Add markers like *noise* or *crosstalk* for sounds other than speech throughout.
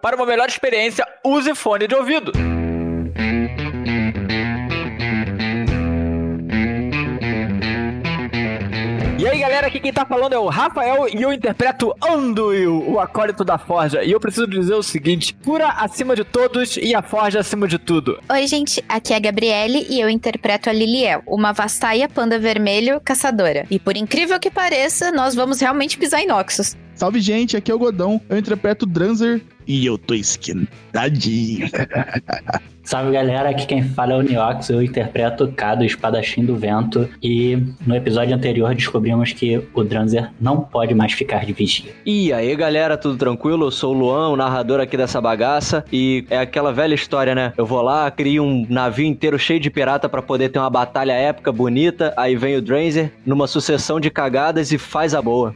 Para uma melhor experiência, use fone de ouvido. Galera, aqui quem tá falando é o Rafael e eu interpreto Anduil, o acólito da Forja. E eu preciso dizer o seguinte: cura acima de todos e a Forja acima de tudo. Oi, gente, aqui é a Gabriele e eu interpreto a Liliel, uma vastaia panda vermelho caçadora. E por incrível que pareça, nós vamos realmente pisar em Noxus. Salve, gente, aqui é o Godão. Eu interpreto Dranzer e eu tô esquentadinho. *laughs* Salve galera, aqui quem fala é o Niox, eu interpreto o Kado, espadachim do vento, e no episódio anterior descobrimos que o Dranzer não pode mais ficar de vigia. E aí galera, tudo tranquilo? Eu sou o Luan, o narrador aqui dessa bagaça, e é aquela velha história, né? Eu vou lá, crio um navio inteiro cheio de pirata para poder ter uma batalha épica, bonita, aí vem o Dranzer numa sucessão de cagadas e faz a boa.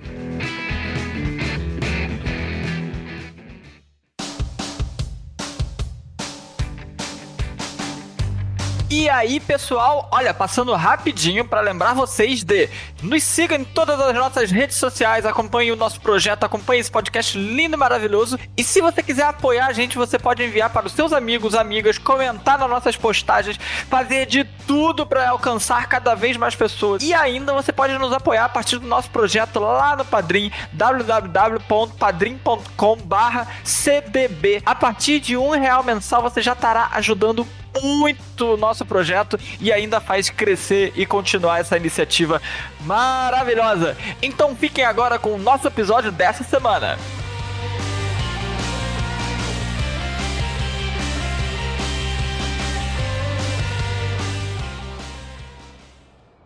E aí, pessoal, olha, passando rapidinho para lembrar vocês de nos siga em todas as nossas redes sociais, acompanhe o nosso projeto, acompanhe esse podcast lindo e maravilhoso. E se você quiser apoiar a gente, você pode enviar para os seus amigos, amigas, comentar nas nossas postagens, fazer de tudo para alcançar cada vez mais pessoas. E ainda você pode nos apoiar a partir do nosso projeto lá no Padrim, www.padrim.com/cdb. A partir de um real mensal você já estará ajudando muito o nosso projeto e ainda faz crescer e continuar essa iniciativa maravilhosa. Então fiquem agora com o nosso episódio dessa semana.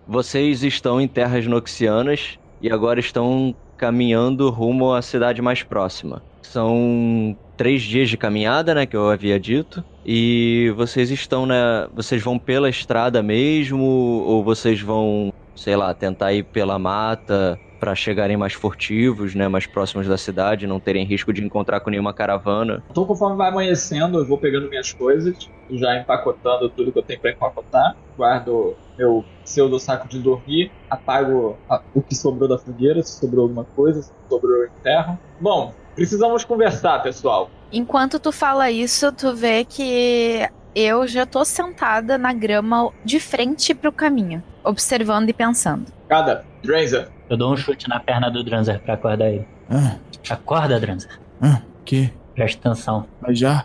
Vocês estão em terras noxianas e agora estão caminhando rumo à cidade mais próxima. São três dias de caminhada, né, que eu havia dito. E vocês estão, né? Vocês vão pela estrada mesmo? Ou vocês vão, sei lá, tentar ir pela mata para chegarem mais furtivos, né? Mais próximos da cidade, não terem risco de encontrar com nenhuma caravana? Então, conforme vai amanhecendo, eu vou pegando minhas coisas, já empacotando tudo que eu tenho para empacotar. Guardo meu pseudo saco de dormir, apago a, o que sobrou da fogueira, se sobrou alguma coisa, se sobrou enterro. Bom, precisamos conversar, pessoal. Enquanto tu fala isso, tu vê que eu já tô sentada na grama de frente pro caminho, observando e pensando. Cada, Dranzer. Eu dou um chute na perna do Dranzer pra acordar ele. Ah, Acorda, Dranzer. ah, que? Presta atenção. Mas já?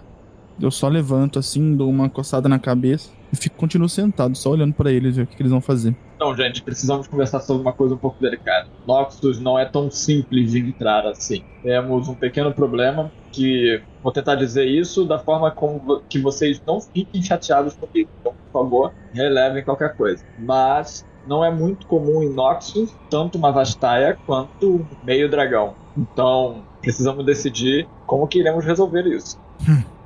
Eu só levanto assim, dou uma coçada na cabeça e fico, continuo sentado, só olhando pra eles, ver o que, que eles vão fazer. Então, gente, precisamos conversar sobre uma coisa um pouco delicada. Noxus não é tão simples de entrar assim. Temos um pequeno problema que vou tentar dizer isso da forma como que vocês não fiquem chateados comigo. Então, por favor, relevem qualquer coisa. Mas não é muito comum em Noxus tanto uma Vastaia quanto um meio dragão. Então, precisamos decidir como que iremos resolver isso.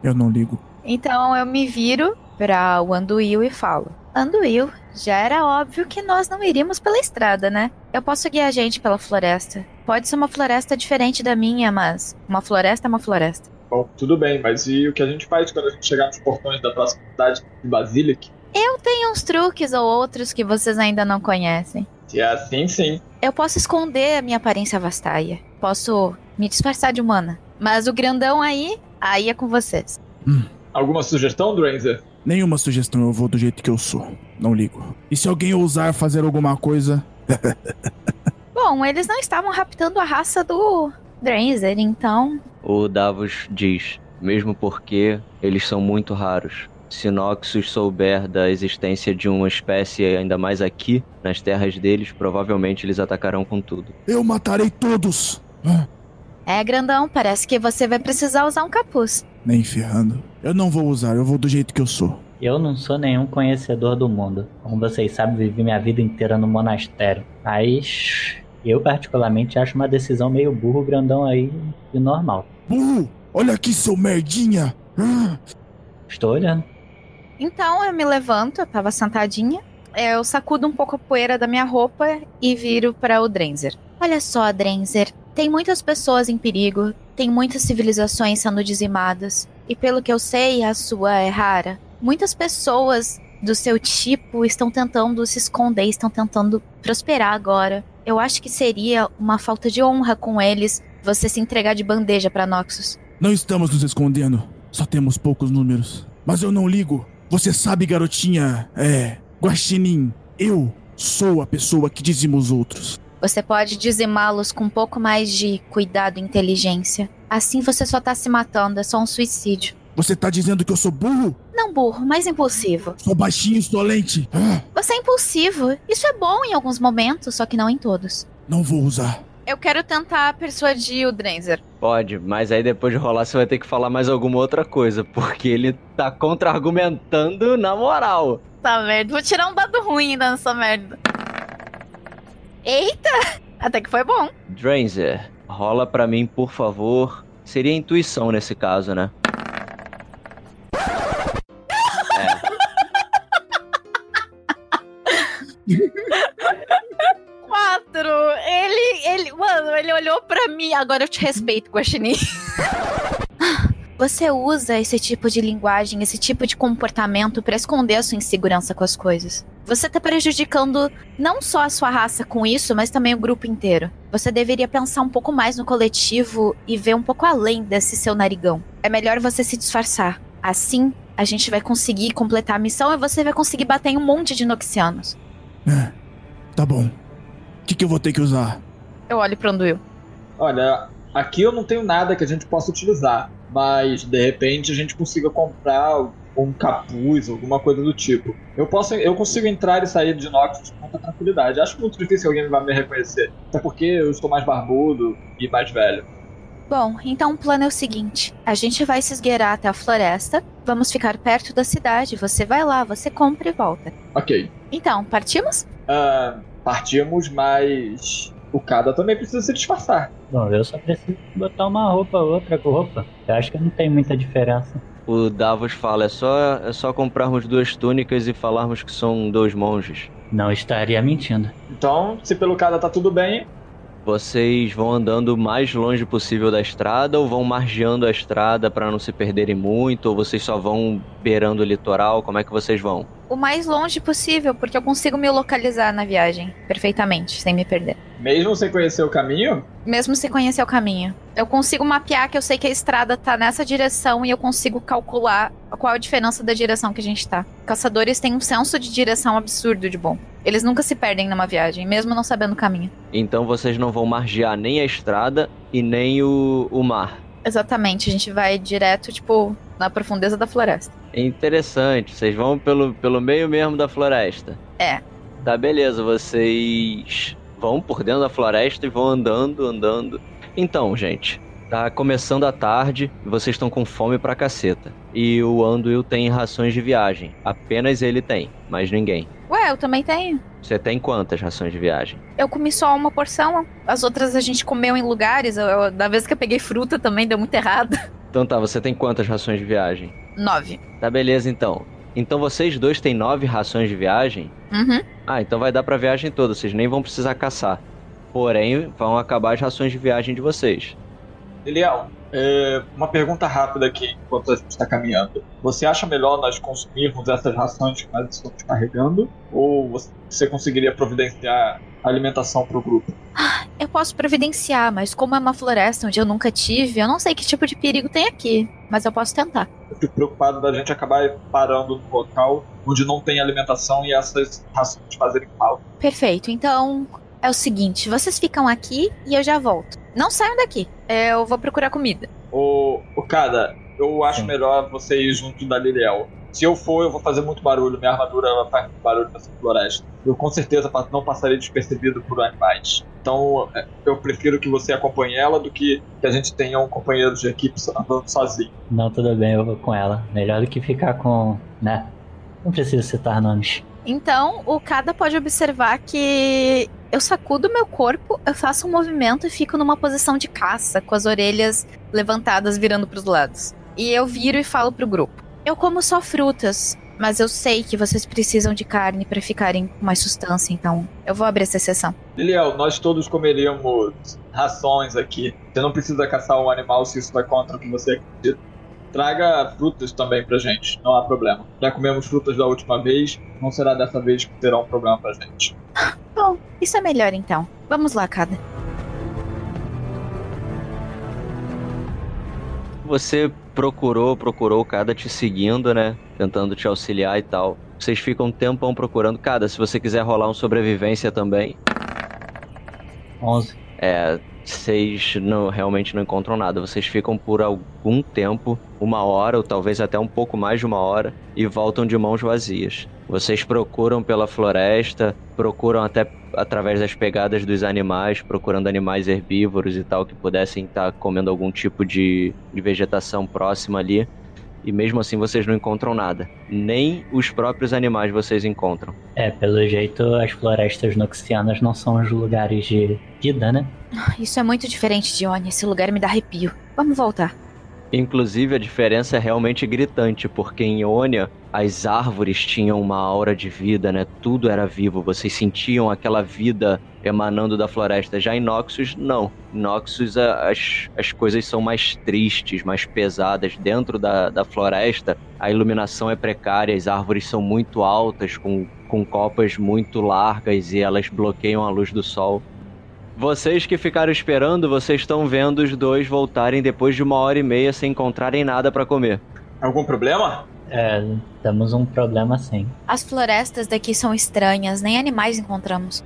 Eu não ligo. Então eu me viro pra o Anduil e falo: Anduil, já era óbvio que nós não iríamos pela estrada, né? Eu posso guiar a gente pela floresta. Pode ser uma floresta diferente da minha, mas uma floresta é uma floresta. Bom, tudo bem, mas e o que a gente faz quando a gente chegar nos portões da próxima cidade de Basilic? Eu tenho uns truques ou outros que vocês ainda não conhecem. Se é assim, sim. Eu posso esconder a minha aparência vastaia. Posso me disfarçar de humana. Mas o grandão aí, aí é com vocês. Alguma sugestão, Dranzer? Nenhuma sugestão, eu vou do jeito que eu sou. Não ligo. E se alguém ousar fazer alguma coisa, *laughs* Bom, eles não estavam raptando a raça do Dranzer, então. O Davos diz, mesmo porque eles são muito raros. Se Noxus souber da existência de uma espécie ainda mais aqui, nas terras deles, provavelmente eles atacarão com tudo. eu matarei todos! É, grandão, parece que você vai precisar usar um capuz. nem ferrando. Eu não vou usar, eu vou do jeito que eu sou. Eu não sou nenhum conhecedor do mundo. Como vocês sabem, vivi minha vida inteira no monastério. Mas eu particularmente acho uma decisão meio burro grandão aí e normal. Burro! Olha aqui, seu merdinha! Ah, Estou olhando. Então eu me levanto, eu tava sentadinha. Eu sacudo um pouco a poeira da minha roupa e viro para o Drenzer. Olha só, Drenzer. Tem muitas pessoas em perigo, tem muitas civilizações sendo dizimadas. E pelo que eu sei, a sua é rara. Muitas pessoas do seu tipo estão tentando se esconder, estão tentando prosperar agora. Eu acho que seria uma falta de honra com eles você se entregar de bandeja para Noxus. Não estamos nos escondendo. Só temos poucos números. Mas eu não ligo. Você sabe, garotinha, é. Guaxinim, eu sou a pessoa que dizima os outros. Você pode dizimá-los com um pouco mais de cuidado e inteligência. Assim você só tá se matando, é só um suicídio. Você tá dizendo que eu sou burro? Não burro, mas impulsivo. Sou baixinho e insolente. Ah, Você é impulsivo. Isso é bom em alguns momentos, só que não em todos. não vou usar. Eu quero tentar persuadir o Drenzer. Pode, mas aí depois de rolar você vai ter que falar mais alguma outra coisa, porque ele tá contra-argumentando na moral. Tá merda, vou tirar um dado ruim ainda nessa merda. Eita! Até que foi bom. Dranzer, rola pra mim, por favor. Seria intuição nesse caso, né? Olhou pra mim. Agora eu te respeito, Guaxinim. *laughs* Você usa esse tipo de linguagem, esse tipo de comportamento pra esconder a sua insegurança com as coisas. Você tá prejudicando não só a sua raça com isso, mas também o grupo inteiro. Você deveria pensar um pouco mais no coletivo e ver um pouco além desse seu narigão. É melhor você se disfarçar. Assim, a gente vai conseguir completar a missão e você vai conseguir bater em um monte de noxianos. É, tá bom. O que, que eu vou ter que usar? Eu olho pro Anduil. Olha, aqui eu não tenho nada que a gente possa utilizar, mas de repente a gente consiga comprar um capuz, alguma coisa do tipo. Eu posso, eu consigo entrar e sair de Noxus com muita tranquilidade. Acho muito difícil que alguém vai me reconhecer, até porque eu estou mais barbudo e mais velho. Bom, então o plano é o seguinte: a gente vai se esgueirar até a floresta, vamos ficar perto da cidade, você vai lá, você compra e volta. Ok. Então, partimos? Ah, partimos, mas o Kada também precisa se disfarçar. Bom, eu só preciso botar uma roupa outra com roupa. Eu acho que não tem muita diferença. O Davos fala, é só, é só comprarmos duas túnicas e falarmos que são dois monges. Não estaria mentindo. Então, se pelo Kada tá tudo bem, Vocês vão andando o mais longe possível da estrada ou vão margeando a estrada pra não se perderem muito? Ou vocês só vão beirando o litoral? Como é que vocês vão? O mais longe possível, porque eu consigo me localizar na viagem perfeitamente, sem me perder. mesmo sem conhecer o caminho, Mesmo se conhecer o caminho. Eu consigo mapear que eu sei que a estrada tá nessa direção e eu consigo calcular qual a diferença da direção que a gente tá. Caçadores têm um senso de direção absurdo de bom. Eles nunca se perdem numa viagem, mesmo não sabendo o caminho. Então vocês não vão margear nem a estrada e nem o, o mar. Exatamente, a gente vai direto, tipo, na profundeza da floresta. É interessante, vocês vão pelo, pelo meio mesmo da floresta. É. Tá, beleza, vocês vão por dentro da floresta e vão andando, andando. Então, gente, tá começando a tarde e vocês estão com fome pra caceta. E o Anduil tem rações de viagem. Apenas ele tem, mais ninguém. Ué, eu também tenho. Você tem quantas rações de viagem? Eu comi só uma porção, as outras a gente comeu em lugares. Eu, eu- da vez que eu peguei fruta também deu muito errado. Então tá, você tem quantas rações de viagem? Nove. Tá, beleza então. Então vocês dois têm nove rações de viagem? Uhum. Ah, então vai dar pra viagem toda, vocês nem vão precisar caçar. Porém, vão acabar as rações de viagem de vocês. Eliel, é, uma pergunta rápida aqui enquanto a gente está caminhando. Você acha melhor nós consumirmos essas rações que nós estamos carregando? Ou você conseguiria providenciar alimentação para o grupo? Eu posso providenciar, mas como é uma floresta onde eu nunca tive, eu não sei que tipo de perigo tem aqui. Mas eu posso tentar. Eu fico preocupado da gente acabar parando no local onde não tem alimentação e essas rações fazerem falta. Perfeito, então é o seguinte: vocês ficam aqui e eu já volto. Não saiam daqui. Eu vou procurar comida. O, o Kada, eu acho Sim. melhor você ir junto da Liliel. Se eu for, eu vou fazer muito barulho. Minha armadura ela faz muito barulho nessa floresta. Eu com certeza não passarei despercebido por animais. Então é, eu prefiro que você acompanhe ela do que que a gente tenha um companheiro de equipe andando sozinho. Não, tudo bem, eu vou com ela. Melhor do que ficar com. né? Não preciso citar nomes. Então, o Kada pode observar que eu sacudo meu corpo, eu faço um movimento e fico numa posição de caça, com as orelhas levantadas virando pros lados. E eu viro e falo pro grupo: Eu como só frutas, mas eu sei que vocês precisam de carne pra ficarem com mais sustância, então eu vou abrir essa exceção. Liliel, nós todos comeríamos rações aqui. Você não precisa caçar um animal se isso vai contra o que você acredita. Traga frutas também pra gente, não há problema. Já comemos frutas da última vez, não será dessa vez que terá um problema pra gente. *laughs* Bom, isso é melhor então. Vamos lá, Kada. Você procurou, procurou o Cada te seguindo, né? Tentando te auxiliar e tal. Vocês ficam um tempão procurando. Cada, se você quiser rolar um sobrevivência também. 11. É, vocês não, realmente não encontram nada. Vocês ficam por algum tempo, uma hora ou talvez até um pouco mais de uma hora, e voltam de mãos vazias. Vocês procuram pela floresta, procuram até através das pegadas dos animais, procurando animais herbívoros e tal que pudessem estar comendo algum tipo de, de vegetação próxima ali. E mesmo assim vocês não encontram nada. Nem os próprios animais vocês encontram. É, pelo jeito as florestas noxianas não são os lugares de vida, né? Isso é muito diferente de Oni. Esse lugar me dá arrepio. Vamos voltar. Inclusive, a diferença é realmente gritante, porque em Ionia as árvores tinham uma aura de vida, né? Tudo era vivo, vocês sentiam aquela vida emanando da floresta. Já em Noxus, não. Em Noxus, as, as coisas são mais tristes, mais pesadas. Dentro da, da floresta, a iluminação é precária, as árvores são muito altas, com, com copas muito largas e elas bloqueiam a luz do sol. Vocês que ficaram esperando, vocês estão vendo os dois voltarem depois de uma hora e meia sem encontrarem nada pra comer. Algum problema? É, temos um problema sim. As florestas daqui são estranhas, nem animais encontramos.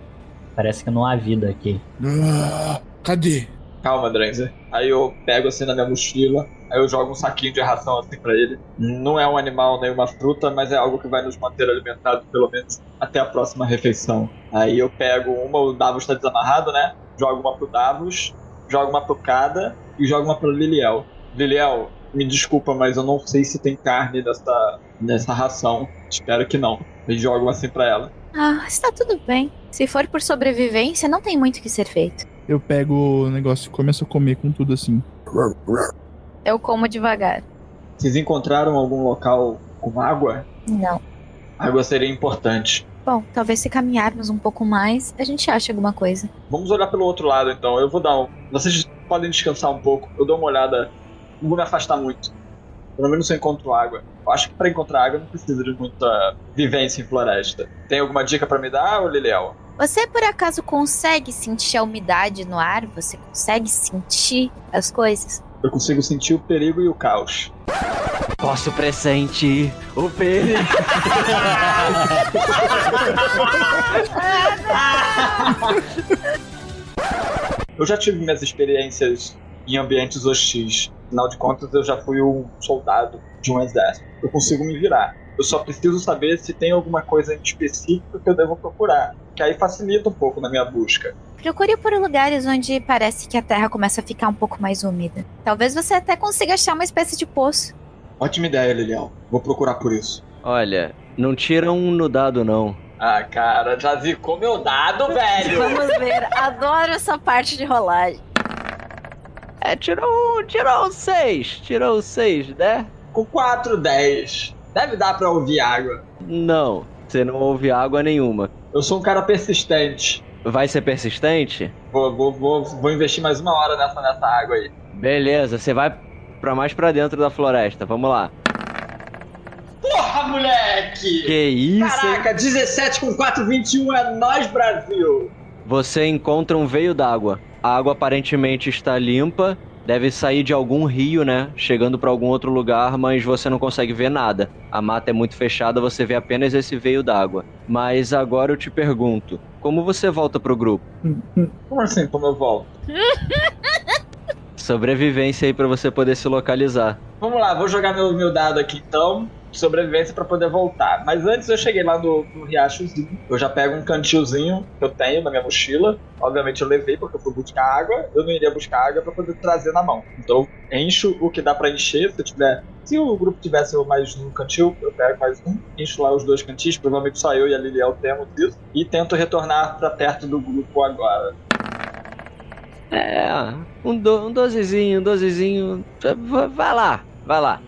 Parece que não há vida aqui. Ah, cadê? Calma, Drenzer. Aí eu pego assim na minha mochila, aí eu jogo um saquinho de ração assim pra ele. Não é um animal nem uma fruta, mas é algo que vai nos manter alimentados pelo menos até a próxima refeição. Aí eu pego uma, o Davos tá desamarrado, né? Jogo uma pro Davos, jogo uma pro Cada e jogo uma pro Liliel. Liliel, me desculpa, mas eu não sei se tem carne nessa, nessa ração. Espero que não. E jogo assim pra ela. Ah, está tudo bem. Se for por sobrevivência, não tem muito o que ser feito. Eu pego o negócio e começo a comer com tudo assim. Eu como devagar. Vocês encontraram algum local com água? Não. Água seria importante. Bom, talvez se caminharmos um pouco mais, a gente ache alguma coisa. Vamos olhar pelo outro lado então. Eu vou dar um. Vocês podem descansar um pouco. Eu dou uma olhada. Não vou me afastar muito. Pelo menos eu encontro água. Eu acho que pra encontrar água não precisa de muita vivência em floresta. Tem alguma dica pra me dar, Liliel? Você por acaso consegue sentir a umidade no ar? Você consegue sentir as coisas? Eu consigo sentir o perigo e o caos. Posso pressentir o perigo. *laughs* Eu já tive minhas experiências em ambientes hostis. Afinal de contas, eu já fui um soldado de um exército. Eu consigo me virar. Eu só preciso saber se tem alguma coisa em específico que eu devo procurar. Que aí facilita um pouco na minha busca. Procure por lugares onde parece que a terra começa a ficar um pouco mais úmida. Talvez você até consiga achar uma espécie de poço. Ótima ideia, Liliel. Vou procurar por isso. Olha, não tira um no dado, não. Ah, cara, já zicou meu dado, velho! Vamos ver. Adoro essa parte de rolagem. É, tirou um, tirou um seis, tirou um seis, né? Com 4, 10. Deve dar pra ouvir água. Não, você não ouve água nenhuma. Eu sou um cara persistente. Vai ser persistente? Vou, vou, vou, vou investir mais uma hora nessa, nessa água aí. Beleza, você vai pra mais pra dentro da floresta. Vamos lá. Porra, moleque! Que isso? hein? Caraca, 17 com 4, 21 é nós, Brasil! Você encontra um veio d'água. A água aparentemente está limpa, deve sair de algum rio, né? Chegando pra algum outro lugar, mas você não consegue ver nada. A mata é muito fechada, você vê apenas esse veio d'água. Mas agora eu te pergunto, como você volta pro grupo? Como assim, como eu volto? Sobrevivência aí pra você poder se localizar. Vamos lá, vou jogar meu, meu dado aqui então. Sobrevivência pra poder voltar. Mas antes eu cheguei lá no, no riachozinho. Eu já pego um cantilzinho que eu tenho na minha mochila. Obviamente eu levei porque eu fui buscar água. Eu não iria buscar água pra poder trazer na mão. Então eu encho o que dá pra encher. Se eu tiver. Se o grupo tivesse mais um cantil, eu pego mais um. Encho lá os dois cantis. Provavelmente só eu e a Liliel temos isso. E tento retornar pra perto do grupo agora. É, um, do, um dozezinho, um dozezinho. Vai lá, vai lá.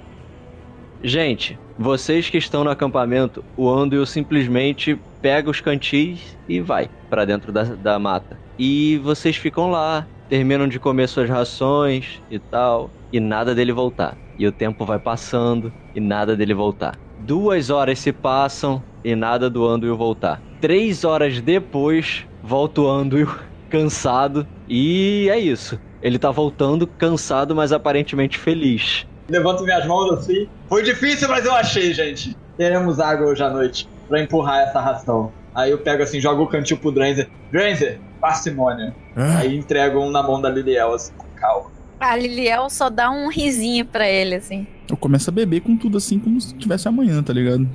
Gente, vocês que estão no acampamento, o Anduil simplesmente pega os cantis e vai pra dentro da, da mata. E vocês ficam lá, terminam de comer suas rações e tal, e nada dele voltar. E o tempo vai passando e nada dele voltar. Duas horas se passam e nada do Anduil voltar. Três horas depois, volta o Anduil *laughs* cansado. E é isso. Ele tá voltando cansado, mas aparentemente feliz. Levanto minhas mãos assim. Foi difícil, mas eu achei, gente. Teremos água hoje à noite pra empurrar essa ração. Aí eu pego assim, jogo o cantil pro Dranzer. Dranzer, parcimônia. Ah, Aí entrego um na mão da Liliel, assim, com calma. A Liliel só dá um risinho pra ele, assim. eu começo a beber com tudo assim, como se tivesse amanhã, tá ligado?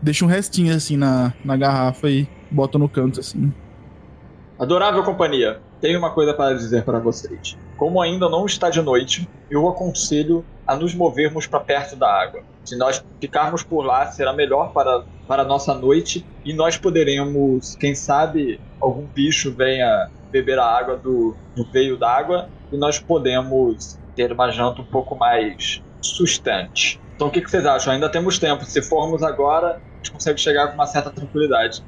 Deixa um restinho assim na, na garrafa e bota no canto assim. Adorável companhia, tenho uma coisa para dizer para vocês. Como ainda não está de noite, eu aconselho a nos movermos para perto da água. Se nós ficarmos por lá, será melhor para, para a nossa noite e nós poderemos, quem sabe, algum bicho venha beber a água do, do veio d'água e nós podemos ter uma janta um pouco mais sustante. Então o que, que vocês acham? Ainda temos tempo. Se formos agora, a gente consegue chegar com uma certa tranquilidade.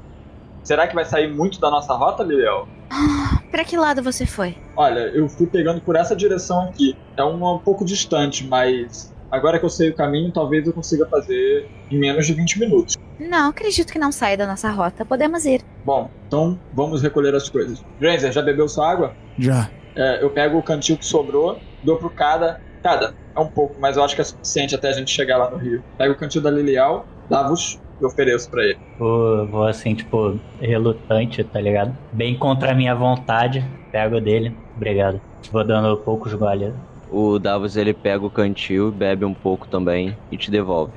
Será que vai sair muito da nossa rota, Liliel? Pra que lado você foi? Olha, eu fui pegando por essa direção aqui. É uma um pouco distante, mas agora que eu sei o caminho, talvez eu consiga fazer em menos de 20 minutos. Não, acredito que não saia da nossa rota. Podemos ir. Bom, então vamos recolher as coisas. Granger, já bebeu sua água? Já. É, eu pego o cantil que sobrou, dou pro cada. Cada, é um pouco, mas eu acho que é suficiente até a gente chegar lá no rio. Pego o cantil da Lilial, lavo-os e ofereço pra ele. Vou, vou assim, tipo, relutante, tá ligado? Bem contra a minha vontade. Pego dele. Obrigado. Vou dando poucos goles. O Davos ele pega o cantil, bebe um pouco também e te devolve.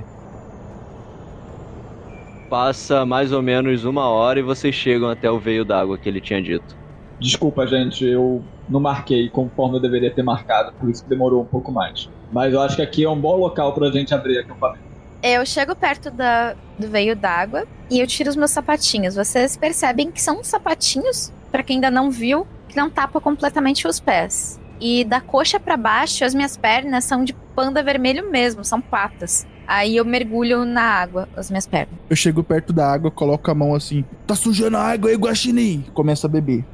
Passa mais ou menos uma hora e vocês chegam até o veio d'água que ele tinha dito. Desculpa, gente, eu não marquei conforme eu deveria ter marcado, por isso que demorou um pouco mais. Mas eu acho que aqui é um bom local pra gente abrir acampamento. Eu chego perto da, do veio d'água e eu tiro os meus sapatinhos. Vocês percebem que são sapatinhos, pra quem ainda não viu, que não tapa completamente os pés. E da coxa pra baixo, as minhas pernas são de panda vermelho mesmo, são patas. Aí eu mergulho na água, as minhas pernas. Eu chego perto da água, coloco a mão assim. Tá sujando a água aí, Guaxinim! Começa a beber.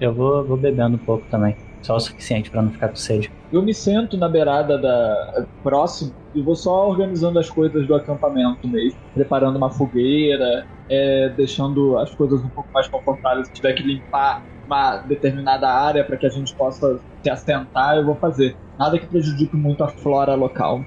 Eu vou, vou bebendo um pouco também. Só o suficiente pra não ficar com sede. Eu me sento na beirada da próximo e vou só organizando as coisas do acampamento mesmo, preparando uma fogueira, é, deixando as coisas um pouco mais confortáveis. Se tiver que limpar uma determinada área para que a gente possa se assentar, eu vou fazer. Nada que prejudique muito a flora local.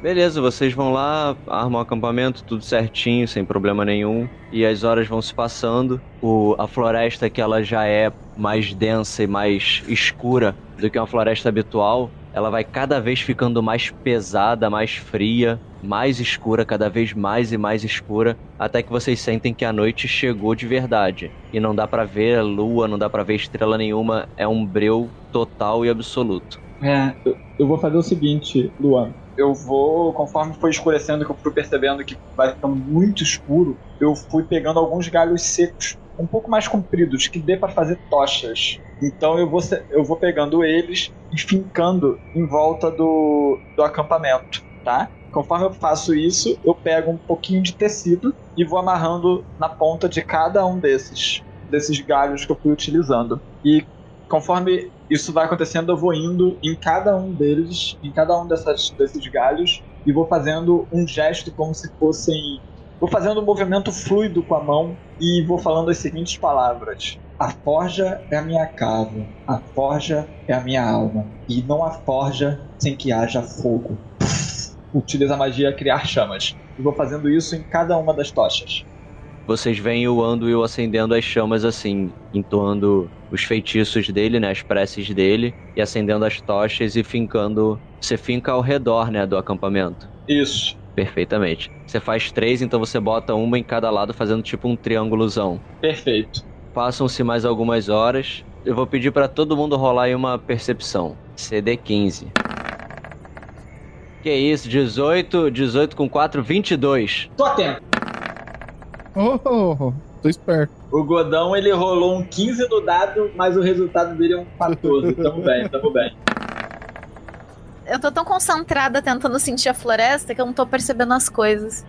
Beleza, vocês vão lá, armam o acampamento, tudo certinho, sem problema nenhum. E as horas vão se passando. O, a floresta que ela já é mais densa e mais escura do que uma floresta habitual, ela vai cada vez ficando mais pesada, mais fria, mais escura, cada vez mais e mais escura, até que vocês sentem que a noite chegou de verdade. E não dá pra ver lua, não dá pra ver estrela nenhuma, é um breu total e absoluto. É, eu, eu vou fazer o seguinte, Luan. Eu vou, conforme foi escurecendo, que eu fui percebendo que vai ficando muito escuro, eu fui pegando alguns galhos secos, um pouco mais compridos, que dê para fazer tochas. Então eu vou, eu vou pegando eles e fincando em volta do, do acampamento, tá? Conforme eu faço isso, eu pego um pouquinho de tecido e vou amarrando na ponta de cada um desses, desses galhos que eu fui utilizando. E conforme isso vai acontecendo, eu vou indo em cada um deles, em cada um dessas, desses galhos, e vou fazendo um gesto como se fossem. Vou fazendo um movimento fluido com a mão e vou falando as seguintes palavras: A forja é a minha casa, a forja é a minha alma, e não há forja sem que haja fogo. Utiliza a magia a criar chamas. E vou fazendo isso em cada uma das tochas. Vocês veem o Anduil acendendo as chamas assim, entoando os feitiços dele, né, as preces dele, e acendendo as tochas e fincando. Você finca ao redor, né, do acampamento. Isso. Perfeitamente. Você faz três, então você bota uma em cada lado, fazendo tipo um triângulozão. Perfeito. Passam-se mais algumas horas. Eu vou pedir pra todo mundo rolar aí uma percepção. CD 15. Que isso, 18, 18 com 4, 22. Tô atento. Oh, oh, oh, tô esperto. O Godão ele rolou um 15 no dado, mas o resultado dele é um 14. Tamo bem, tamo bem. Eu tô tão concentrada tentando sentir a floresta que eu não tô percebendo as coisas.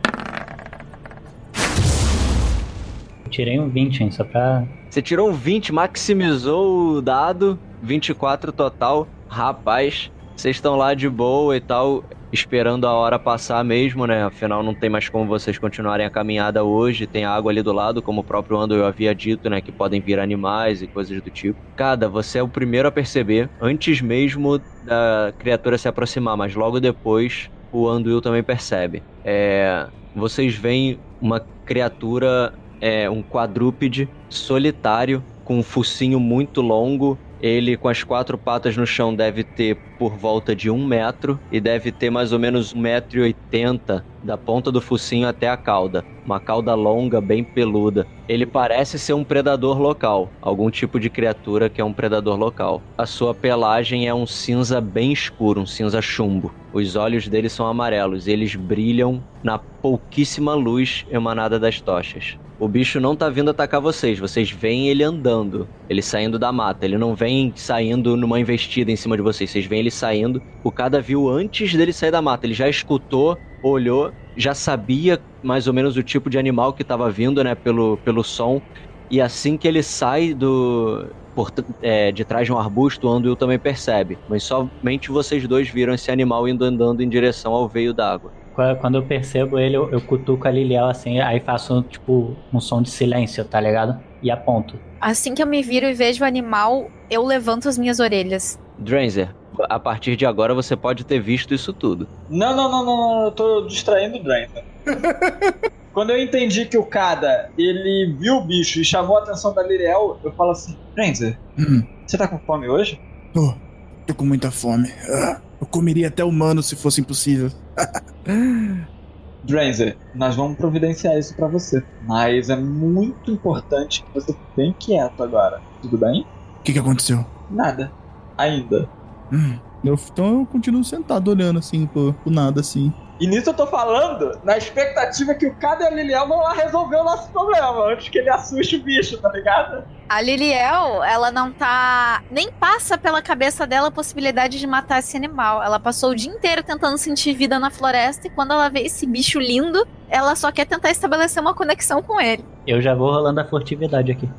Eu tirei um 20, hein, só pra. Você tirou um 20, maximizou o dado, 24 total. Rapaz, vocês estão lá de boa e tal. Esperando a hora passar mesmo, né? Afinal, não tem mais como vocês continuarem a caminhada hoje. Tem água ali do lado, como o próprio Ando havia dito, né? Que podem vir animais e coisas do tipo. Cada, você é o primeiro a perceber, antes mesmo da criatura se aproximar, mas logo depois o Anduil também percebe. É, vocês veem uma criatura, é, um quadrúpede solitário, com um focinho muito longo ele, com as quatro patas no chão, deve ter por volta de um metro e deve ter mais ou menos um metro e oitenta da ponta do focinho até a cauda. Uma cauda longa, bem peluda. Ele parece ser um predador local, algum tipo de criatura que é um predador local. A sua pelagem é um cinza bem escuro, um cinza chumbo. Os olhos dele são amarelos eles brilham na pouquíssima luz emanada das tochas. O bicho não tá vindo atacar vocês, vocês veem ele andando, ele saindo da mata. Ele não vem saindo numa investida em cima de vocês, vocês veem ele saindo. O Cada viu antes dele sair da mata, ele já escutou, olhou, já sabia mais ou menos o tipo de animal que estava vindo, né, pelo, pelo som. E assim que ele sai do, por, é, de trás de um arbusto, o Anduil também percebe. Mas somente vocês dois viram esse animal indo andando em direção ao veio d'água. Quando eu percebo ele, eu, eu cutuco a Liliel assim, aí faço tipo um som de silêncio, tá ligado? E aponto. Assim que eu me viro e vejo o animal, eu levanto as minhas orelhas. Dranzer, a partir de agora você pode ter visto isso tudo. Não, não, não, não, não eu tô distraindo o Dranzer. *laughs* Quando eu entendi que o Kada, ele viu o bicho e chamou a atenção da Liriel, eu falo assim, Dranzer, Hum, *clears throat* você tá com fome hoje? tô, tô com muita fome. Ah, eu comeria até humano se fosse impossível. Dranzer, nós vamos providenciar isso pra você. Mas é muito importante que você fique bem quieto agora. Tudo bem? O que, que aconteceu? Nada. Ainda. Hum, eu- então eu continuo sentado olhando assim pro, pro nada assim. E nisso eu tô falando na expectativa que o Kada e a Liliel vão lá resolver o nosso problema antes que ele assuste o bicho, tá ligado? A Liliel, ela não tá. Nem passa pela cabeça dela a possibilidade de matar esse animal. Ela passou o dia inteiro tentando sentir vida na floresta e quando ela vê esse bicho lindo, ela só quer tentar estabelecer uma conexão com ele. Eu já vou rolando a furtividade aqui.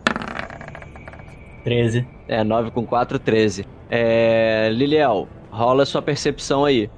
13. É, 9 com 4, 13. É. Liliel, rola sua percepção aí.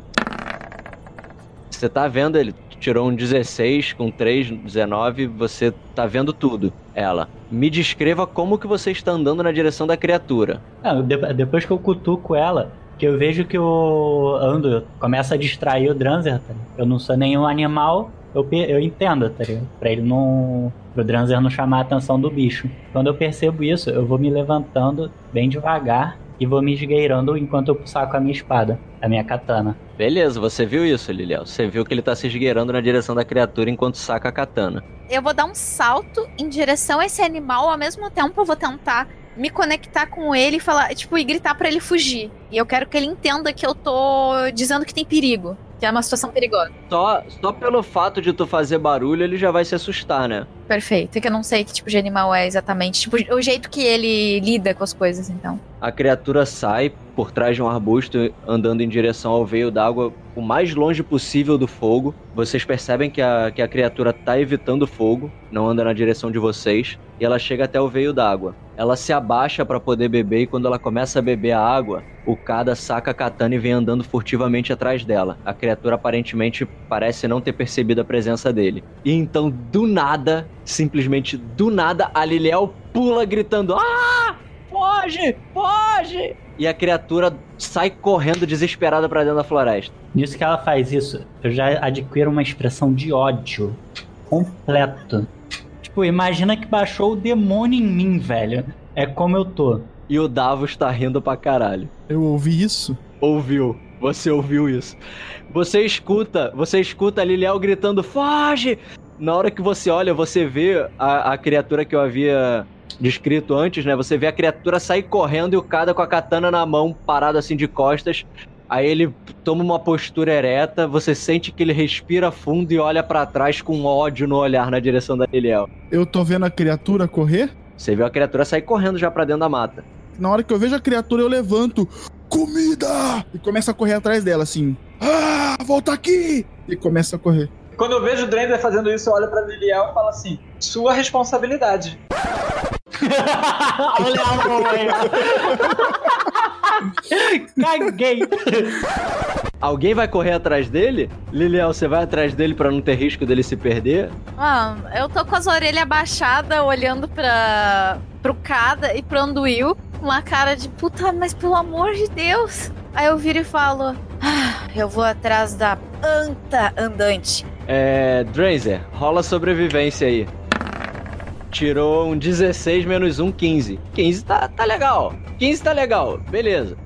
Você tá vendo ele? Tirou um 16 com 3, 19. Você tá vendo tudo. Ela. Me descreva como que você está andando na direção da criatura. Não, de- depois que eu cutuco ela, que eu vejo que o Ando começa a distrair o Dranzer, tá? Eu não sou nenhum animal, eu, eu entendo, tá? Pra ele não. Pro Dranzer não chamar a atenção do bicho. Quando eu percebo isso, eu vou me levantando bem devagar e vou me esgueirando enquanto eu saco a minha espada, a minha katana. Beleza, você viu isso, Liliel. Você viu que ele tá se esgueirando na direção da criatura enquanto saca a katana. Eu vou dar um salto em direção a esse animal, ao mesmo tempo eu vou tentar me conectar com ele e falar, tipo, e gritar pra ele fugir. E eu quero que ele entenda que eu tô dizendo que tem perigo, que é uma situação perigosa. Só, só pelo fato de tu fazer barulho, ele já vai se assustar, né? Perfeito. É que eu não sei que tipo de animal é exatamente. Tipo, o jeito que ele lida com as coisas, então. A criatura sai por trás de um arbusto, andando em direção ao veio d'água o mais longe possível do fogo. Vocês percebem que a, que a criatura tá evitando o fogo, não anda na direção de vocês, e ela chega até o veio d'água. Ela se abaixa para poder beber e quando ela começa a beber a água, o Kada saca a katana e vem andando furtivamente atrás dela. A criatura aparentemente parece não ter percebido a presença dele. E então, do nada, simplesmente do nada, a Liliel pula gritando: Ah! Foge! Foge! E a criatura sai correndo desesperada pra dentro da floresta. Nisso que ela faz isso, eu já adquiro uma expressão de ódio completo. Tipo, imagina que baixou o demônio em mim, velho. É como eu tô. E o Davos tá rindo pra caralho. Eu ouvi isso. Ouviu. Você ouviu isso. Você escuta, você escuta a Liliel gritando, foge! Na hora que você olha, você vê a, a criatura que eu havia descrito antes, né? Você vê a criatura sair correndo e o Kada com a katana na mão, parado assim de costas. Aí ele toma uma postura ereta, você sente que ele respira fundo e olha pra trás com ódio no olhar na direção da Liliel. Eu tô vendo a criatura correr. Você viu a criatura sair correndo já pra dentro da mata. Na hora que eu vejo a criatura, eu levanto. Comida! E começa a correr atrás dela, assim. Ah, volta aqui! E começa a correr. Quando eu vejo o Drander fazendo isso, eu olho pra Liliel e falo assim: sua responsabilidade. *laughs* Olha a. *laughs* Caguei. Alguém vai correr atrás dele? Liliel, você vai atrás dele pra não ter risco dele se perder? Ah, eu tô com as orelhas abaixadas, olhando pra, pro Kada e pro Anduil, com uma cara de puta, mas pelo amor de Deus. Aí eu viro e falo: ah, eu vou atrás da anta andante. É. Dranzer, rola sobrevivência aí. Tirou um 16 menos um, 15. 15 tá, tá legal. 15 tá legal, beleza.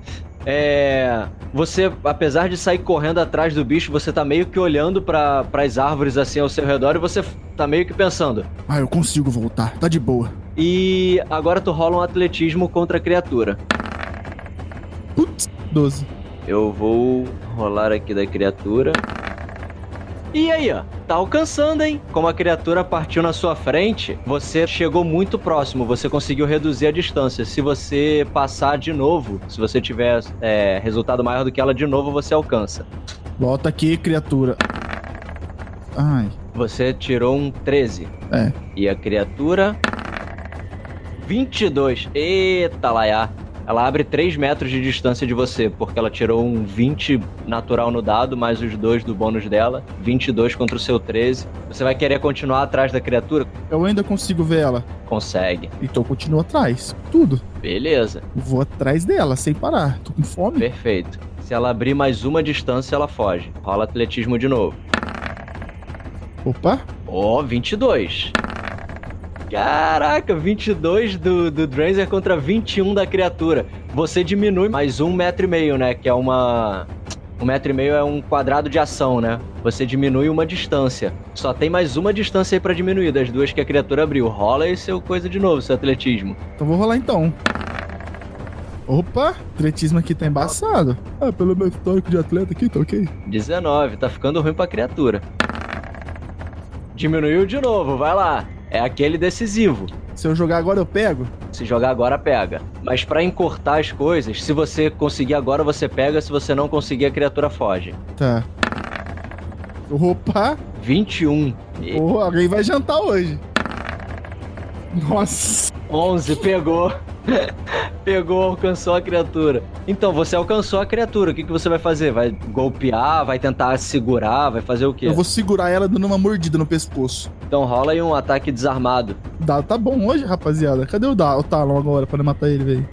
É. Você, apesar de sair correndo atrás do bicho, você tá meio que olhando para as árvores assim ao seu redor e você tá meio que pensando. Ah, eu consigo voltar, tá de boa. E agora tu rola um atletismo contra a criatura. Putz, 12. Eu vou rolar aqui da criatura. E aí, ó, tá alcançando, hein? Como a criatura partiu na sua frente, você chegou muito próximo, você conseguiu reduzir a distância. Se você passar de novo, se você tiver é, resultado maior do que ela de novo, você alcança. Volta aqui, criatura. Ai. Você tirou um 13. É. E a criatura. 22. Eita, laiá. Ela abre 3 metros de distância de você, porque ela tirou um 20 natural no dado, mais os dois do bônus dela. 22 contra o seu 13. Você vai querer continuar atrás da criatura? Eu ainda consigo ver ela. Consegue. Então eu continuo atrás. Tudo. Beleza. Vou atrás dela, sem parar. Tô com fome. Perfeito. Se ela abrir mais uma distância, ela foge. Rola atletismo de novo. Opa. Ó, oh, 22. Caraca, 22 do, do Dranzer contra 21 da criatura. Você diminui mais um metro e meio, né? Que é uma... Um metro e meio é um quadrado de ação, né? Você diminui uma distância. Só tem mais uma distância aí pra diminuir, das duas que a criatura abriu. Rola aí seu coisa de novo, seu atletismo. Então vou rolar então. Opa, atletismo aqui tá embaçado. Ah, pelo meu histórico de atleta aqui, tá ok? 19, tá ficando ruim pra criatura. Diminuiu de novo, vai lá. É aquele decisivo. Se eu jogar agora, eu pego? Se jogar agora, pega. Mas para encurtar as coisas, se você conseguir agora, você pega. Se você não conseguir, a criatura foge. Tá. Opa! 21. Oh, alguém vai jantar hoje. Nossa. 11, pegou. *laughs* Pegou, alcançou a criatura. Então, você alcançou a criatura. O que, que você vai fazer? Vai golpear? Vai tentar segurar? Vai fazer o quê? Eu vou segurar ela dando uma mordida no pescoço. Então rola aí um ataque desarmado. Dá, tá bom hoje, rapaziada. Cadê o, da, o Talon agora pra matar ele, velho?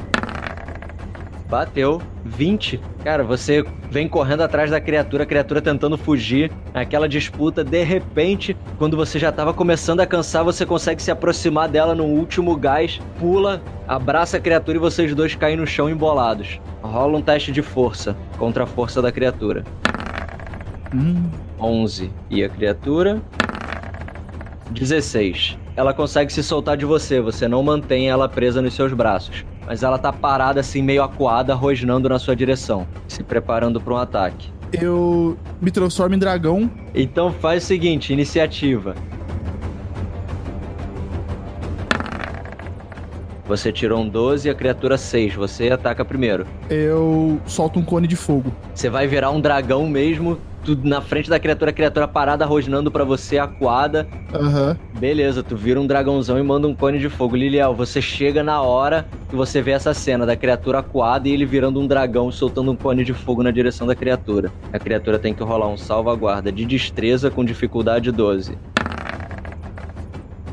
Bateu. 20. Cara, você vem correndo atrás da criatura, a criatura tentando fugir. Aquela disputa, de repente, quando você já estava começando a cansar, você consegue se aproximar dela no último gás, pula, abraça a criatura e vocês dois caem no chão embolados. Rola um teste de força contra a força da criatura. Hum. 11. E a criatura? 16. Ela consegue se soltar de você, você não mantém ela presa nos seus braços mas ela tá parada assim, meio acuada, rosnando na sua direção, se preparando para um ataque. Eu me transformo em dragão. Então faz o seguinte, iniciativa. Você tirou um 12 e a criatura 6. Você ataca primeiro. Eu solto um cone de fogo. Você vai virar um dragão mesmo, tu na frente da criatura, a criatura parada rosnando para você, acuada. Aham. Uhum. Beleza, tu vira um dragãozão e manda um cone de fogo. Liliel, você chega na hora que você vê essa cena da criatura acuada e ele virando um dragão, soltando um cone de fogo na direção da criatura. A criatura tem que rolar um salvaguarda de destreza com dificuldade 12.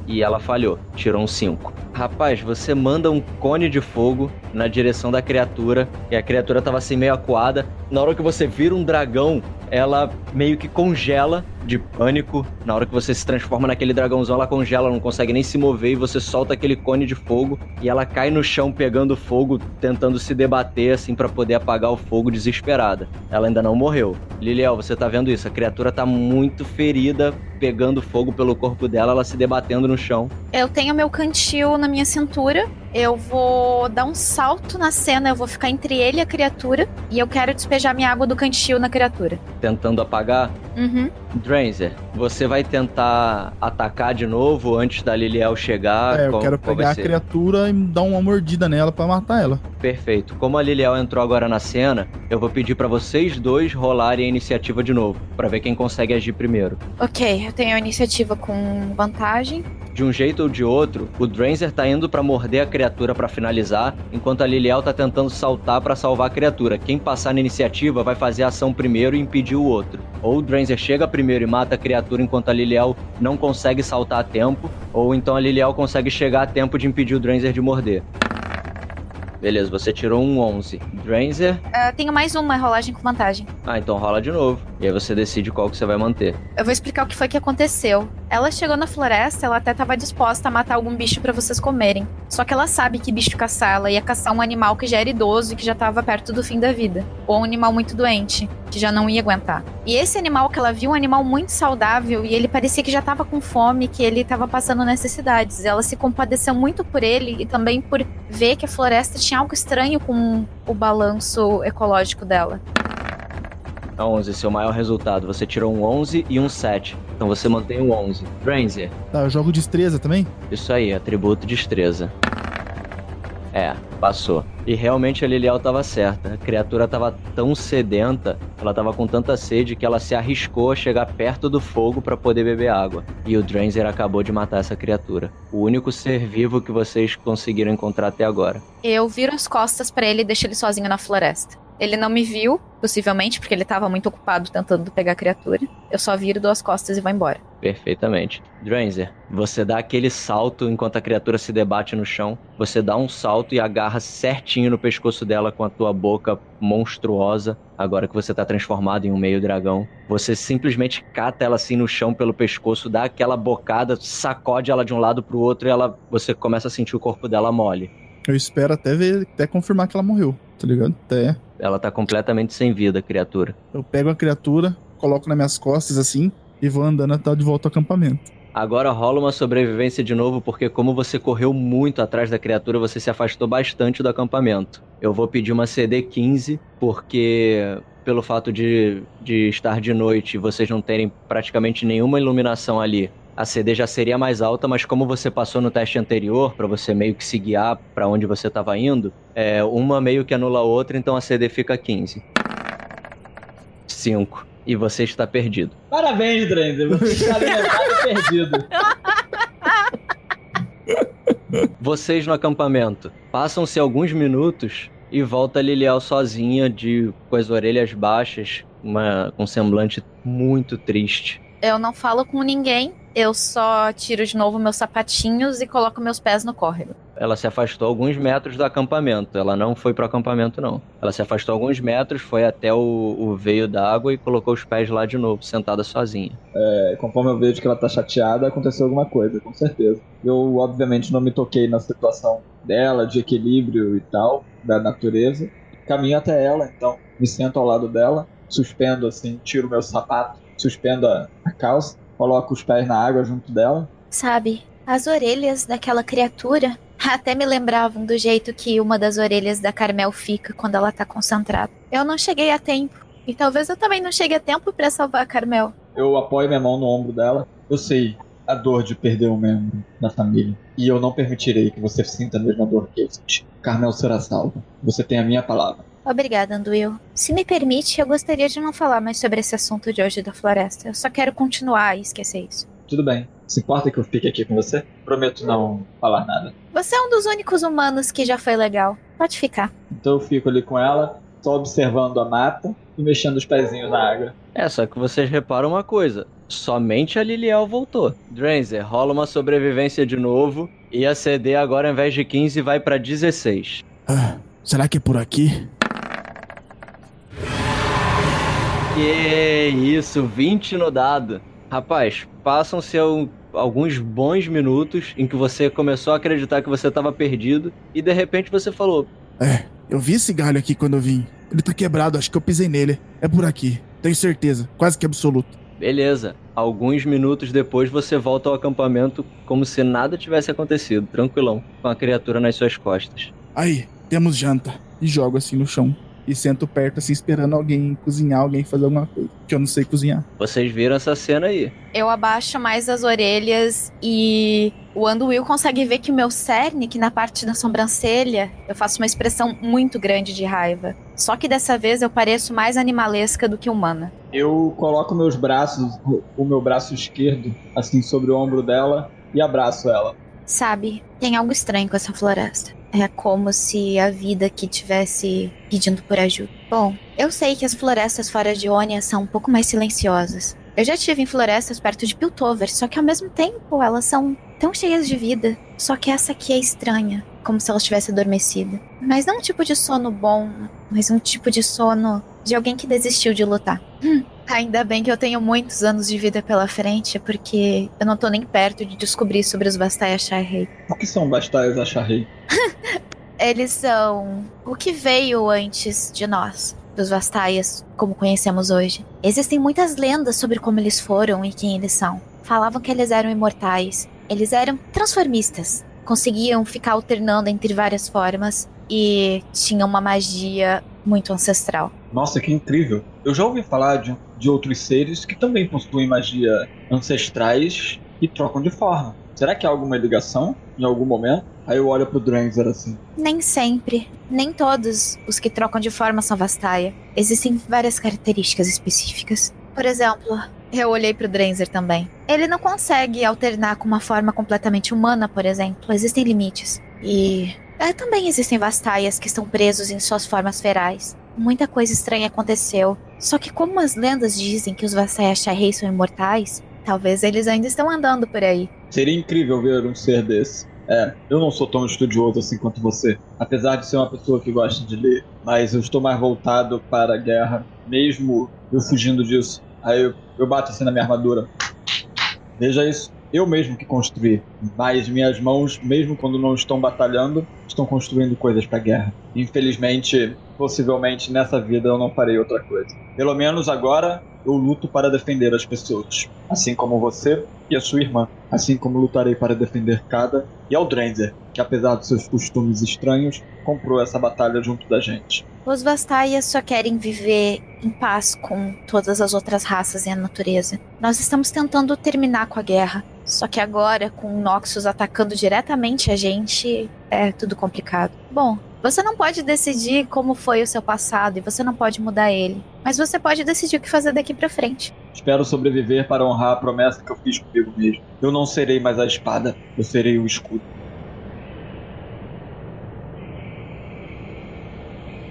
E ela falhou, tirou um 5. Rapaz, você manda um cone de fogo na direção da criatura, e a criatura tava assim meio acuada. Na hora que você vira um dragão, ela meio que congela de pânico. Na hora que você se transforma naquele dragãozão, ela congela, não consegue nem se mover e você solta aquele cone de fogo e ela cai no chão pegando fogo, tentando se debater assim para poder apagar o fogo desesperada. Ela ainda não morreu. Liliel, você tá vendo isso? A criatura tá muito ferida, pegando fogo pelo corpo dela, ela se debatendo no chão. Eu tenho meu cantil na minha cintura. Eu vou dar um salto na cena, eu vou ficar entre ele e a criatura. E eu quero despejar minha água do cantil na criatura. Tentando apagar? Uhum. Dranzer, você vai tentar atacar de novo antes da Liliel chegar? É, eu qual, quero pegar a criatura e dar uma mordida nela para matar ela. Perfeito. Como a Liliel entrou agora na cena, eu vou pedir para vocês dois rolarem a iniciativa de novo, para ver quem consegue agir primeiro. Ok, eu tenho a iniciativa com vantagem. De um jeito ou de outro, o Dranzer tá indo para morder a criatura pra finalizar, enquanto a Liliel tá tentando saltar pra salvar a criatura. Quem passar na iniciativa vai fazer a ação primeiro e impedir o outro. Ou o Dranzer chega primeiro e mata a criatura enquanto a Liliel não consegue saltar a tempo, ou então a Liliel consegue chegar a tempo de impedir o Dranzer de morder. Beleza, você tirou um 11. Dranzer. Ah, tenho mais uma rolagem com vantagem. Ah, então rola de novo. E aí você decide qual que você vai manter. Eu vou explicar o que foi que aconteceu. Ela chegou na floresta, ela até estava disposta a matar algum bicho para vocês comerem. Só que ela sabe que bicho caçar, ela ia caçar um animal que já era idoso e que já estava perto do fim da vida. Ou um animal muito doente, que já não ia aguentar. E esse animal que ela viu, um animal muito saudável, e ele parecia que já estava com fome, que ele estava passando necessidades. Ela se compadeceu muito por ele e também por ver que a floresta tinha algo estranho com o balanço ecológico dela. A 11, seu maior resultado. Você tirou um 11 e um 7. Então você mantém o 11. Dranzer. Tá, eu jogo destreza também? Isso aí, atributo destreza. É, passou. E realmente a Lilial tava certa. A criatura tava tão sedenta, ela tava com tanta sede que ela se arriscou a chegar perto do fogo para poder beber água. E o Dranzer acabou de matar essa criatura. O único ser vivo que vocês conseguiram encontrar até agora. Eu viro as costas pra ele e deixo ele sozinho na floresta. Ele não me viu, possivelmente, porque ele tava muito ocupado tentando pegar a criatura. Eu só viro, dou as costas e vou embora. Perfeitamente. Dranzer, você dá aquele salto enquanto a criatura se debate no chão. Você dá um salto e agarra certinho no pescoço dela com a tua boca monstruosa. Agora que você tá transformado em um meio dragão, você simplesmente cata ela assim no chão pelo pescoço, dá aquela bocada, sacode ela de um lado pro outro e ela você começa a sentir o corpo dela mole. Eu espero até ver, até confirmar que ela morreu, tá ligado? Até. Ela tá completamente sem vida, a criatura. Eu pego a criatura, coloco nas minhas costas assim e vou andando até de volta ao acampamento. Agora rola uma sobrevivência de novo, porque como você correu muito atrás da criatura, você se afastou bastante do acampamento. Eu vou pedir uma CD 15, porque pelo fato de, de estar de noite e vocês não terem praticamente nenhuma iluminação ali, a CD já seria mais alta, mas como você passou no teste anterior, para você meio que se guiar para onde você estava indo, é, uma meio que anula a outra, então a CD fica 15. 5. E você está perdido. Parabéns, Dranzer. Você está *laughs* perdido. Vocês no acampamento. Passam-se alguns minutos e volta a Lilial sozinha, de, com as orelhas baixas, uma, com um semblante muito triste. Eu não falo com ninguém, eu só tiro de novo meus sapatinhos e coloco meus pés no córrego. Ela se afastou alguns metros do acampamento. Ela não foi pro acampamento, não. Ela se afastou alguns metros, foi até o, o veio da água e colocou os pés lá de novo, sentada sozinha. É, conforme eu vejo que ela tá chateada, aconteceu alguma coisa, com certeza. Eu, obviamente, não me toquei na situação dela, de equilíbrio e tal, da natureza. Caminho até ela, então, me sento ao lado dela, suspendo assim, tiro meu sapato, suspendo a, a calça, coloco os pés na água junto dela. Sabe, as orelhas daquela criatura até me lembravam do jeito que uma das orelhas da Carmel fica quando ela tá concentrada. Eu não cheguei a tempo. E talvez eu também não chegue a tempo para salvar a Carmel. Eu apoio minha mão no ombro dela. Eu sei a dor de perder um membro da família. E eu não permitirei que você sinta a mesma dor que eu senti. Carmel será salva. Você tem a minha palavra. Obrigada, Anduil. Se me permite, eu gostaria de não falar mais sobre esse assunto de hoje da floresta. Eu só quero continuar e esquecer isso. Tudo bem. Se importa que eu fique aqui com você? Prometo não falar nada. Você é um dos únicos humanos que já foi legal. Pode ficar. Então eu fico ali com ela, só observando a mata e mexendo os pezinhos na água. É, só que vocês reparam uma coisa. Somente a Liliel voltou. Dranzer, rola uma sobrevivência de novo. E a CD agora, ao invés de 15, vai pra 16. Ah, será que é por aqui? Que isso, 20 no dado. Rapaz, passam-se al- alguns bons minutos em que você começou a acreditar que você estava perdido e de repente você falou: É, eu vi esse galho aqui quando eu vim. Ele tá quebrado, acho que eu pisei nele. É por aqui. Tenho certeza, quase que absoluto. beleza. Alguns minutos depois você volta ao acampamento como se nada tivesse acontecido, tranquilão, com a criatura nas suas costas. Aí, temos janta. E jogo assim no chão. E sento perto, assim, esperando alguém cozinhar, alguém fazer alguma coisa. Que eu não sei cozinhar. Vocês viram essa cena aí. Eu abaixo mais as orelhas e o Anduil consegue ver que o meu cerne, que na parte da sobrancelha, eu faço uma expressão muito grande de raiva. Só que dessa vez eu pareço mais animalesca do que humana. Eu coloco meus braços, o- o meu braço esquerdo, assim, sobre o ombro dela e abraço ela. Sabe, tem algo estranho com essa floresta. É como se a vida aqui tivesse pedindo por ajuda. Bom, eu sei que as florestas fora de Ônia são um pouco mais silenciosas. Eu já estive em florestas perto de Piltover, só que ao mesmo tempo elas são tão cheias de vida. Só que essa aqui é estranha, como se ela estivesse adormecida. Mas não um tipo de sono bom, mas um tipo de sono de alguém que desistiu de lutar. Hum, ainda bem que eu tenho muitos anos de vida pela frente, porque eu não tô nem perto de descobrir sobre os Vastai Acharrei. O que são Bastais Acharrei? *laughs* Eles são o que veio antes de nós, dos Vastaias, como conhecemos hoje. Existem muitas lendas sobre como eles foram e quem eles são. Falavam que eles eram imortais. Eles eram transformistas. Conseguiam ficar alternando entre várias formas e tinham uma magia muito ancestral. Nossa, que incrível! Eu já ouvi falar de, de outros seres que também possuem magia ancestrais e trocam de forma. Será que há alguma ligação em algum momento? Aí eu olho pro Dranzer assim. Nem sempre. Nem todos os que trocam de forma são Vastaia. Existem várias características específicas. Por exemplo, eu olhei pro Dranzer também. Ele não consegue alternar com uma forma completamente humana, por exemplo. Existem limites. E é, também existem Vastaias que estão presos em suas formas ferais. Muita coisa estranha aconteceu. Só que como as lendas dizem que os Vastai Shahei são imortais, talvez eles ainda estão andando por aí. Seria incrível ver um ser desse. É, eu não sou tão estudioso assim quanto você, apesar de ser uma pessoa que gosta de ler, mas eu estou mais voltado para a guerra, mesmo eu fugindo disso. Aí eu, eu bato assim na minha armadura. Veja isso, eu mesmo que construí, mas minhas mãos, mesmo quando não estão batalhando, estão construindo coisas para guerra. Infelizmente, possivelmente nessa vida eu não farei outra coisa. Pelo menos agora eu luto para defender as pessoas, assim como você e a sua irmã, assim como lutarei para defender Kada e Aldrenzer, que apesar dos seus costumes estranhos, comprou essa batalha junto da gente. Os Vastaias só querem viver em paz com todas as outras raças e a natureza. Nós estamos tentando terminar com a guerra, só que agora, com o Noxus atacando diretamente a gente, é tudo complicado. Bom, você não pode decidir como foi o seu passado e você não pode mudar ele, mas você pode decidir o que fazer daqui para frente. Espero sobreviver para honrar a promessa que eu fiz comigo mesmo. Eu não serei mais a espada, eu serei o escudo.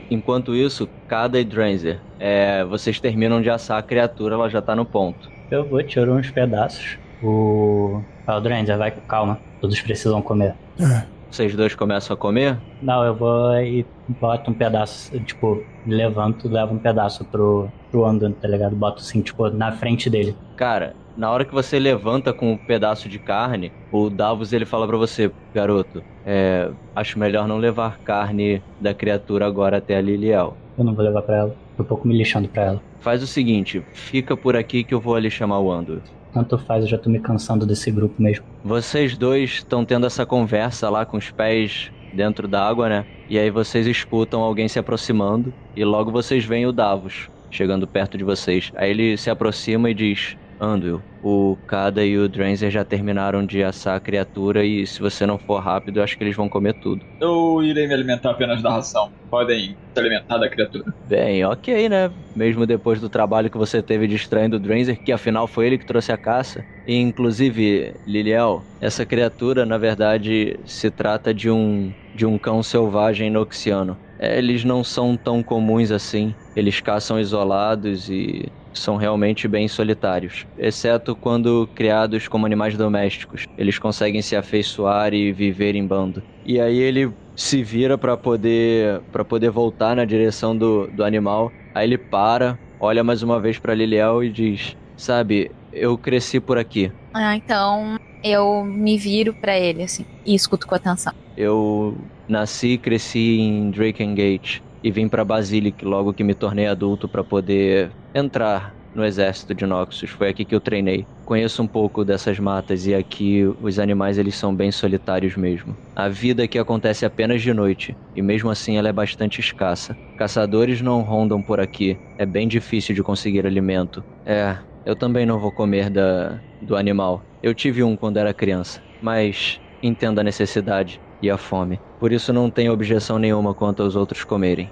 Enquanto isso, cada e Dranzer, é, vocês terminam de assar a criatura, ela já tá no ponto. Eu vou tirar uns pedaços. O. Ah, o Dranzer, vai com calma. Todos precisam comer. É, Vocês dois começam a comer? Não, eu vou e boto um pedaço, tipo, levanto levo um pedaço pro, pro Andon, tá ligado? Boto assim, tipo, na frente dele. Cara, na hora que você levanta com um pedaço de carne, o Davos ele fala pra você, garoto, é, acho melhor não levar carne da criatura agora até a Liliel. Eu não vou levar pra ela. Tô um pouco me lixando pra ela. Faz o seguinte, fica por aqui que eu vou ali chamar o Andor. Tanto faz, eu já tô me cansando desse grupo mesmo. Vocês dois estão tendo essa conversa lá com os pés dentro da água, né? E aí vocês escutam alguém se aproximando e logo vocês veem o Davos chegando perto de vocês. Aí ele se aproxima e diz: Anduil, o Kada e o Dranzer já terminaram de assar a criatura e se você não for rápido, eu acho que eles vão comer tudo. Eu irei me alimentar apenas da ração. Podem se alimentar da criatura. Bem, ok, né? Mesmo depois do trabalho que você teve distraindo o Dranzer, que afinal foi ele que trouxe a caça. E, inclusive, Liliel, essa criatura, na verdade, se trata de um, de um cão selvagem noxiano. É, Eles não são tão comuns assim. Eles caçam isolados e são realmente bem solitários, exceto quando criados como animais domésticos. Eles conseguem se afeiçoar e viver em bando. E aí ele se vira para poder para poder voltar na direção do, do animal. Aí ele para, olha mais uma vez para Liliel e diz: "Sabe, eu cresci por aqui. Ah, então eu me viro pra ele, assim, e escuto com atenção. Eu nasci e cresci em Drakengate e vim para Basilic logo que me tornei adulto para poder entrar no exército de Noxus. Foi aqui que eu treinei. Conheço um pouco dessas matas e aqui os animais eles são bem solitários mesmo. A vida aqui acontece apenas de noite e mesmo assim ela é bastante escassa. Caçadores não rondam por aqui. É bem difícil de conseguir alimento. É, eu também não vou comer da do animal. Eu tive um quando era criança, mas entendo a necessidade e a fome. Por isso não tenho objeção nenhuma quanto aos outros comerem.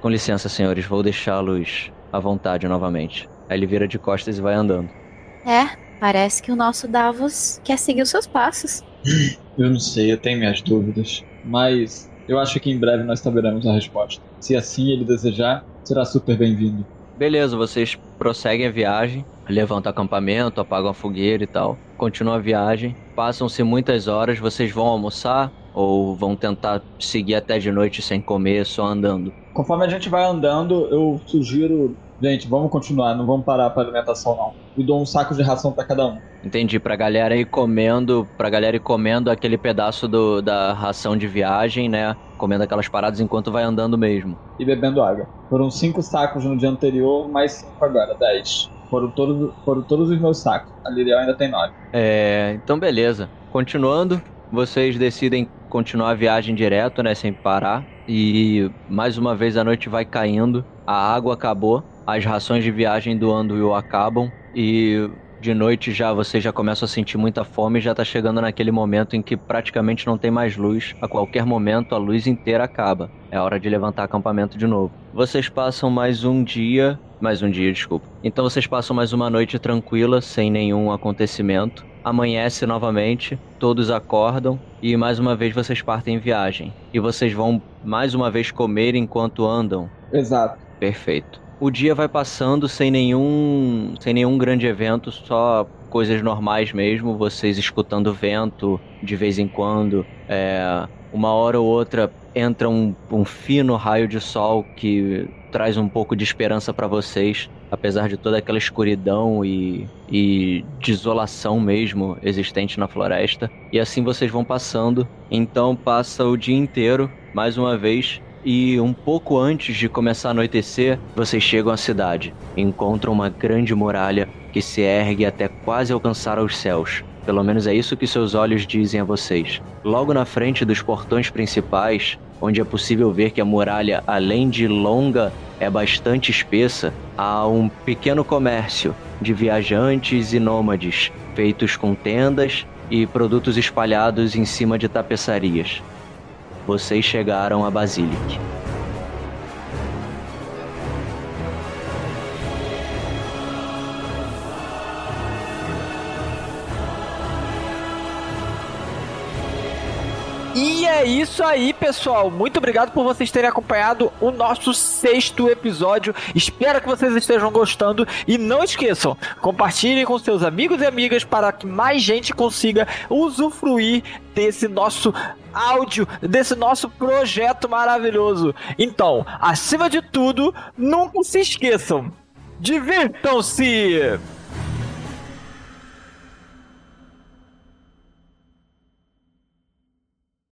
Com licença, senhores, vou deixá-los à vontade novamente. Aí ele vira de costas e vai andando. É, parece que o nosso Davos quer seguir os seus passos. Eu não sei, eu tenho minhas dúvidas. Mas eu acho que em breve nós saberemos a resposta. Se assim ele desejar, será super bem-vindo. Beleza, vocês prosseguem a viagem, levantam acampamento, apagam a fogueira e tal. Continua a viagem. Passam-se muitas horas, vocês vão almoçar ou vão tentar seguir até de noite sem comer, só andando? Conforme a gente vai andando, eu sugiro, gente, vamos continuar, não vamos parar para alimentação não. E dou um saco de ração para cada um. Entendi, pra galera ir comendo, pra galera ir comendo aquele pedaço do, da ração de viagem, né? Comendo aquelas paradas enquanto vai andando mesmo. E bebendo água. Foram cinco sacos no dia anterior, mais cinco agora, dez. Foram todos, foram todos os meus sacos. A Liriel ainda tem nove. É, então beleza. Continuando, vocês decidem continuar a viagem direto, né, sem parar. E mais uma vez a noite vai caindo, a água acabou, as rações de viagem do Anduil acabam e de noite já você já começa a sentir muita fome e já tá chegando naquele momento em que praticamente não tem mais luz. A qualquer momento a luz inteira acaba. É hora de levantar acampamento de novo. Vocês passam mais um dia, mais um dia, desculpa. Então vocês passam mais uma noite tranquila, sem nenhum acontecimento. Amanhece novamente, todos acordam e mais uma vez vocês partem em viagem. E vocês vão mais uma vez comer enquanto andam. Exato. Perfeito. O dia vai passando sem nenhum, sem nenhum grande evento, só coisas normais mesmo. Vocês escutando vento de vez em quando. É, uma hora ou outra entra um, um fino raio de sol que traz um pouco de esperança para vocês, apesar de toda aquela escuridão e, e desolação mesmo existente na floresta. E assim vocês vão passando. Então passa o dia inteiro, mais uma vez, e um pouco antes de começar a anoitecer, vocês chegam à cidade encontram uma grande muralha que se ergue até quase alcançar os céus. Pelo menos é isso que seus olhos dizem a vocês. Logo na frente dos portões principais, onde é possível ver que a muralha, além de longa, é bastante espessa, há um pequeno comércio de viajantes e nômades, feitos com tendas e produtos espalhados em cima de tapeçarias. Vocês chegaram a Basilic. É isso aí, pessoal. Muito obrigado por vocês terem acompanhado o nosso sexto episódio. Espero que vocês estejam gostando. E não esqueçam, compartilhem com seus amigos e amigas para que mais gente consiga usufruir desse nosso áudio, desse nosso projeto maravilhoso. Então, acima de tudo, nunca se esqueçam. Divirtam-se!